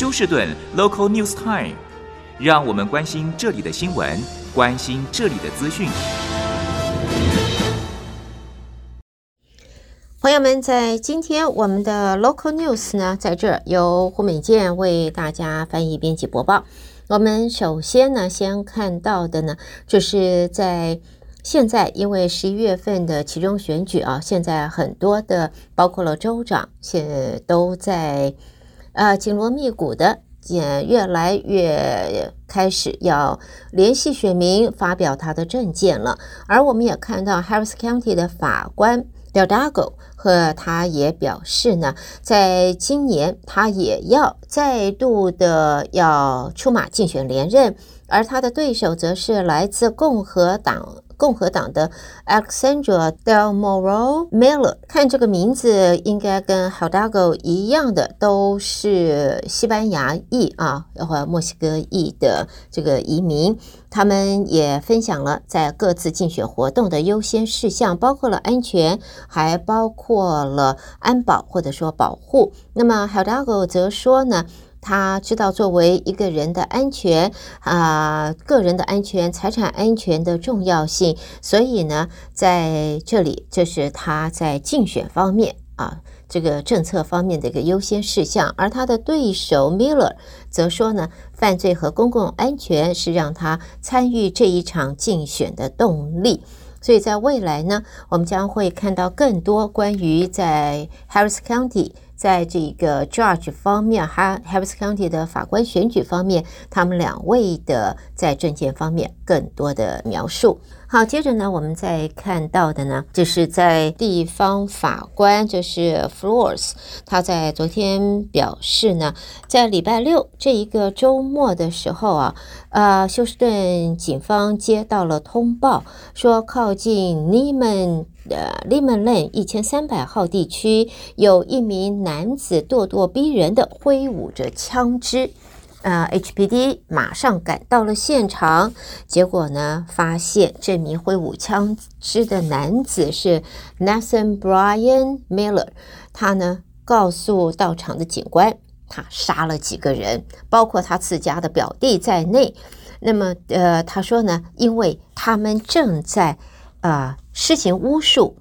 休士顿 Local News Time，让我们关心这里的新闻，关心这里的资讯。朋友们，在今天我们的 Local News 呢，在这儿由胡美健为大家翻译、编辑、播报。我们首先呢，先看到的呢，就是在现在，因为十一月份的其中选举啊，现在很多的，包括了州长，现都在呃紧锣密鼓的，也越来越开始要联系选民，发表他的政见了。而我们也看到 Harris County 的法官。Del Dago 和他也表示呢，在今年他也要再度的要出马竞选连任，而他的对手则是来自共和党。共和党的 Alexandra Del Moral Miller，看这个名字应该跟 Hidalgo 一样的，都是西班牙裔啊，或墨西哥裔的这个移民。他们也分享了在各自竞选活动的优先事项，包括了安全，还包括了安保或者说保护。那么 Hidalgo 则说呢，他知道作为一个人的安全啊、个人的安全、财产安全的重要性，所以呢，在这里这是他在竞选方面啊，这个政策方面的一个优先事项。而他的对手 Miller 则说呢，犯罪和公共安全是让他参与这一场竞选的动力。所以在未来呢，我们将会看到更多关于在 Harris County。在这个 judge 方面，哈，Harris County 的法官选举方面，他们两位的在政见方面更多的描述。好，接着呢，我们再看到的呢，就是在地方法官，就是 Floors，他在昨天表示呢，在礼拜六这一个周末的时候啊，呃，休斯顿警方接到了通报，说靠近 Niman 的 Niman Lane 一千三百号地区有一名男子咄咄逼人的挥舞着枪支。呃，HPD 马上赶到了现场，结果呢，发现这名挥舞枪支的男子是 Nathan Brian Miller。他呢，告诉到场的警官，他杀了几个人，包括他自家的表弟在内。那么，呃，他说呢，因为他们正在啊、施行巫术。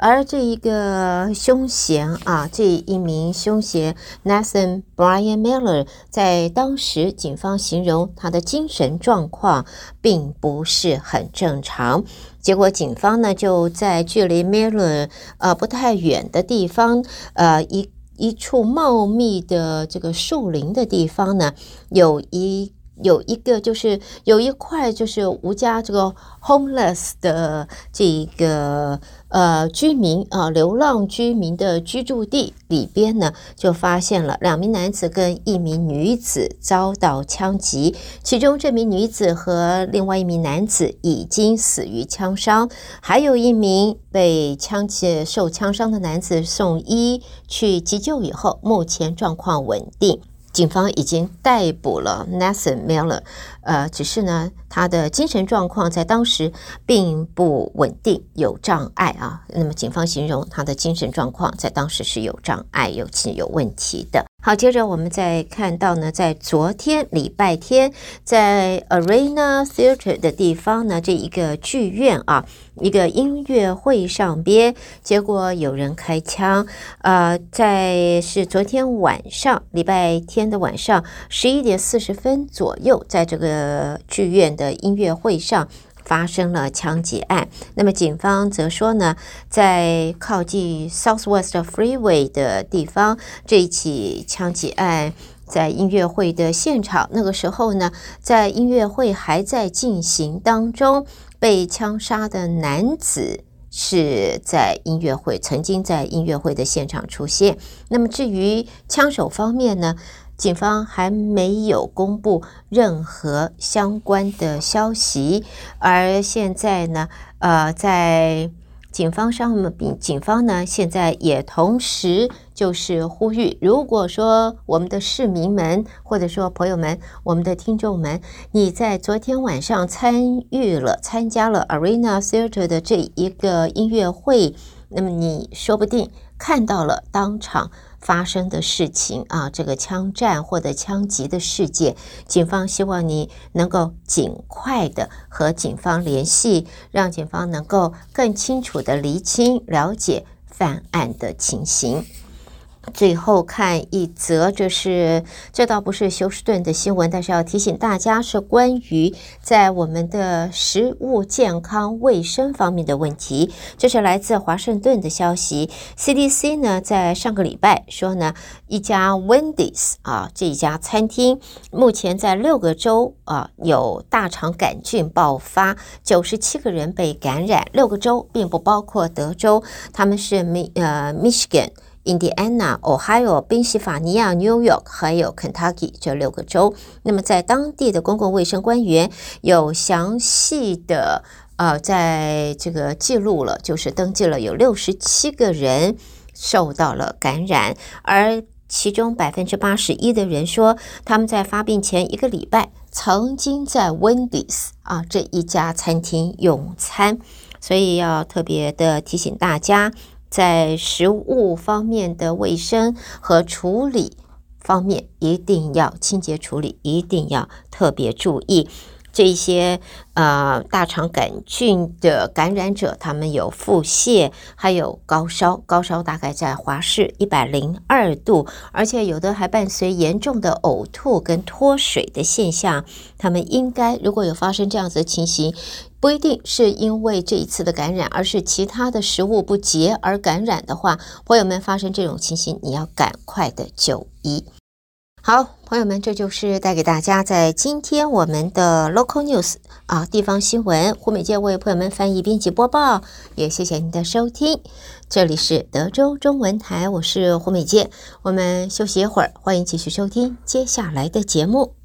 而这一个凶嫌啊，这一名凶嫌 Nathan Brian Miller，在当时警方形容他的精神状况并不是很正常。结果警方呢就在距离 Miller 呃不太远的地方，呃一一处茂密的这个树林的地方呢，有一。有一个就是有一块就是无家这个 homeless 的这个呃居民啊，流浪居民的居住地里边呢，就发现了两名男子跟一名女子遭到枪击，其中这名女子和另外一名男子已经死于枪伤，还有一名被枪击受枪伤的男子送医去急救以后，目前状况稳定。警方已经逮捕了 Nathan Miller，呃，只是呢，他的精神状况在当时并不稳定，有障碍啊。那么，警方形容他的精神状况在当时是有障碍、有其有问题的。好，接着我们再看到呢，在昨天礼拜天，在 Arena Theatre 的地方呢，这一个剧院啊，一个音乐会上边，结果有人开枪。呃，在是昨天晚上，礼拜天的晚上十一点四十分左右，在这个剧院的音乐会上。发生了枪击案，那么警方则说呢，在靠近 Southwest Freeway 的地方，这一起枪击案在音乐会的现场，那个时候呢，在音乐会还在进行当中，被枪杀的男子是在音乐会曾经在音乐会的现场出现。那么至于枪手方面呢？警方还没有公布任何相关的消息，而现在呢，呃，在警方上面，警方呢现在也同时就是呼吁，如果说我们的市民们或者说朋友们、我们的听众们，你在昨天晚上参与了、参加了 Arena Theatre 的这一个音乐会，那么你说不定看到了当场。发生的事情啊，这个枪战或者枪击的事件，警方希望你能够尽快的和警方联系，让警方能够更清楚的厘清、了解犯案的情形。最后看一则，这是这倒不是休斯顿的新闻，但是要提醒大家，是关于在我们的食物健康卫生方面的问题。这是来自华盛顿的消息，CDC 呢在上个礼拜说呢，一家 Wendy's 啊这一家餐厅目前在六个州啊有大肠杆菌爆发，九十七个人被感染，六个州并不包括德州，他们是米呃 Michigan。印第安纳、Ohio、宾夕法尼亚、New York 还有 Kentucky 这六个州，那么在当地的公共卫生官员有详细的呃，在这个记录了，就是登记了有六十七个人受到了感染，而其中百分之八十一的人说他们在发病前一个礼拜曾经在 Wendy's 啊这一家餐厅用餐，所以要特别的提醒大家。在食物方面的卫生和处理方面，一定要清洁处理，一定要特别注意。这些呃大肠杆菌的感染者，他们有腹泻，还有高烧，高烧大概在华氏一百零二度，而且有的还伴随严重的呕吐跟脱水的现象。他们应该如果有发生这样子的情形，不一定是因为这一次的感染，而是其他的食物不洁而感染的话，朋友们发生这种情形，你要赶快的就医。好，朋友们，这就是带给大家在今天我们的 Local News 啊地方新闻，胡美健为朋友们翻译编辑播报，也谢谢您的收听。这里是德州中文台，我是胡美健，我们休息一会儿，欢迎继续收听接下来的节目。